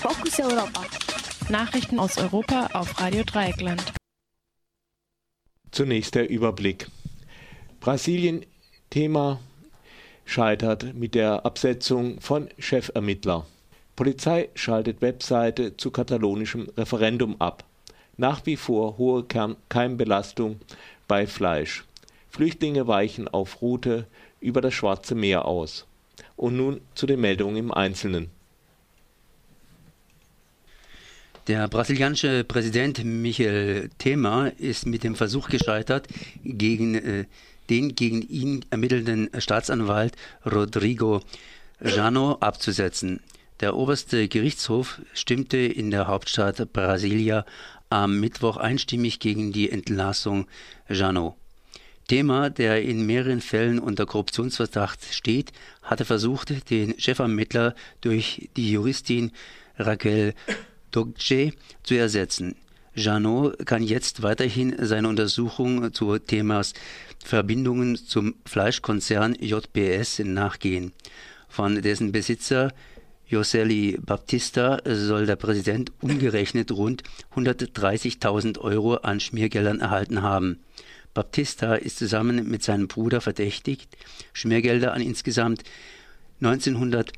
Fokus Europa. Nachrichten aus Europa auf Radio Dreieckland. Zunächst der Überblick. Brasilien Thema scheitert mit der Absetzung von Chefermittler. Polizei schaltet Webseite zu katalonischem Referendum ab. Nach wie vor hohe Keimbelastung bei Fleisch. Flüchtlinge weichen auf Route über das Schwarze Meer aus. Und nun zu den Meldungen im Einzelnen. Der brasilianische Präsident Michel Temer ist mit dem Versuch gescheitert, gegen äh, den gegen ihn ermittelnden Staatsanwalt Rodrigo Jano abzusetzen. Der oberste Gerichtshof stimmte in der Hauptstadt Brasilia am Mittwoch einstimmig gegen die Entlassung Jano. Thema, der in mehreren Fällen unter Korruptionsverdacht steht, hatte versucht, den Chefermittler durch die Juristin Raquel Dogce zu ersetzen. Janot kann jetzt weiterhin seine Untersuchung zu Themas Verbindungen zum Fleischkonzern JBS nachgehen. Von dessen Besitzer Joseli Baptista soll der Präsident umgerechnet rund 130.000 Euro an Schmiergeldern erhalten haben. Baptista ist zusammen mit seinem Bruder verdächtigt, Schmiergelder an insgesamt 1900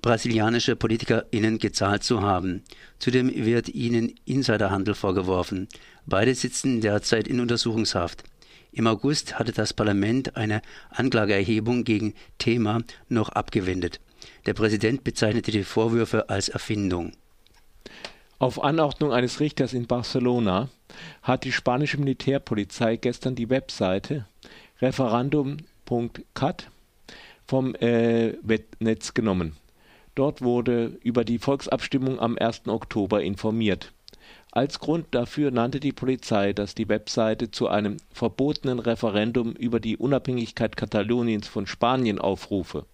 brasilianische PolitikerInnen gezahlt zu haben. Zudem wird ihnen Insiderhandel vorgeworfen. Beide sitzen derzeit in Untersuchungshaft. Im August hatte das Parlament eine Anklageerhebung gegen Thema noch abgewendet. Der Präsident bezeichnete die Vorwürfe als Erfindung. Auf Anordnung eines Richters in Barcelona hat die spanische Militärpolizei gestern die Webseite referendum.cat vom äh, Netz genommen. Dort wurde über die Volksabstimmung am 1. Oktober informiert. Als Grund dafür nannte die Polizei, dass die Webseite zu einem verbotenen Referendum über die Unabhängigkeit Kataloniens von Spanien aufrufe.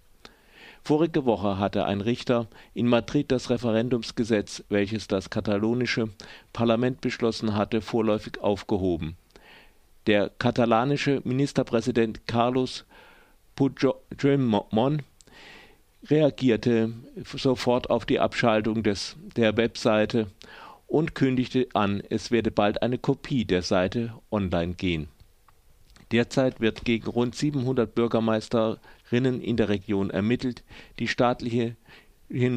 Vorige Woche hatte ein Richter in Madrid das Referendumsgesetz, welches das katalonische Parlament beschlossen hatte, vorläufig aufgehoben. Der katalanische Ministerpräsident Carlos Puigdemont reagierte sofort auf die Abschaltung des, der Webseite und kündigte an, es werde bald eine Kopie der Seite online gehen. Derzeit wird gegen rund 700 Bürgermeisterinnen in der Region ermittelt, die staatliche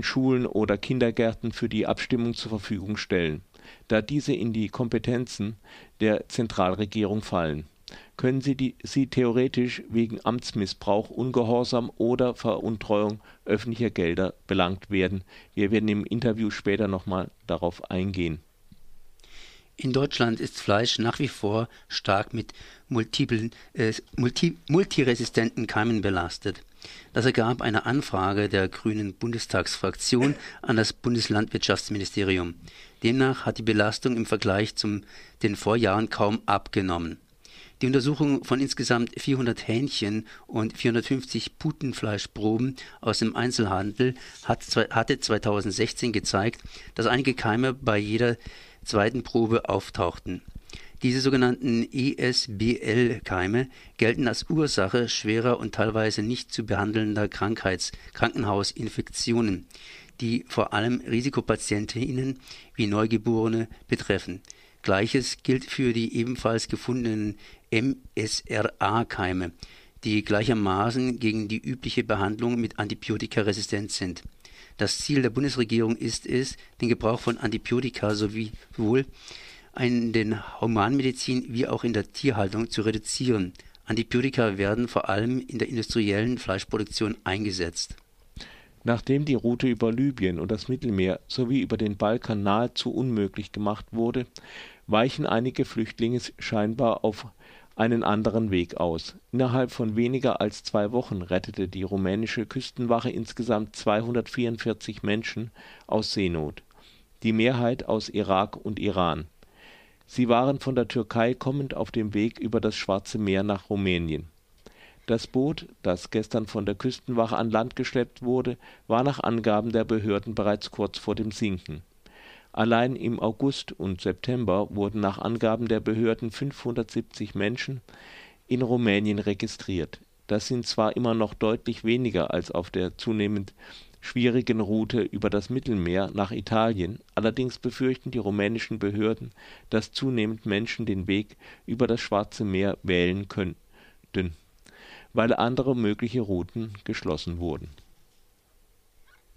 Schulen oder Kindergärten für die Abstimmung zur Verfügung stellen, da diese in die Kompetenzen der Zentralregierung fallen können sie, die, sie theoretisch wegen Amtsmissbrauch, Ungehorsam oder Veruntreuung öffentlicher Gelder belangt werden. Wir werden im Interview später nochmal darauf eingehen. In Deutschland ist Fleisch nach wie vor stark mit multiplen, äh, multi, multiresistenten Keimen belastet. Das ergab eine Anfrage der Grünen Bundestagsfraktion an das Bundeslandwirtschaftsministerium. Demnach hat die Belastung im Vergleich zu den Vorjahren kaum abgenommen. Die Untersuchung von insgesamt 400 Hähnchen und 450 Putenfleischproben aus dem Einzelhandel hat, hatte 2016 gezeigt, dass einige Keime bei jeder zweiten Probe auftauchten. Diese sogenannten ESBL-Keime gelten als Ursache schwerer und teilweise nicht zu behandelnder Krankheits Krankenhausinfektionen, die vor allem Risikopatientinnen wie Neugeborene betreffen. Gleiches gilt für die ebenfalls gefundenen MSRA-Keime, die gleichermaßen gegen die übliche Behandlung mit Antibiotika resistent sind. Das Ziel der Bundesregierung ist es, den Gebrauch von Antibiotika sowie sowohl in der Humanmedizin wie auch in der Tierhaltung zu reduzieren. Antibiotika werden vor allem in der industriellen Fleischproduktion eingesetzt. Nachdem die Route über Libyen und das Mittelmeer sowie über den Balkan nahezu unmöglich gemacht wurde, weichen einige Flüchtlinge scheinbar auf einen anderen Weg aus. Innerhalb von weniger als zwei Wochen rettete die rumänische Küstenwache insgesamt 244 Menschen aus Seenot, die Mehrheit aus Irak und Iran. Sie waren von der Türkei kommend auf dem Weg über das Schwarze Meer nach Rumänien. Das Boot, das gestern von der Küstenwache an Land geschleppt wurde, war nach Angaben der Behörden bereits kurz vor dem Sinken Allein im August und September wurden nach Angaben der Behörden 570 Menschen in Rumänien registriert. Das sind zwar immer noch deutlich weniger als auf der zunehmend schwierigen Route über das Mittelmeer nach Italien, allerdings befürchten die rumänischen Behörden, dass zunehmend Menschen den Weg über das Schwarze Meer wählen könnten, weil andere mögliche Routen geschlossen wurden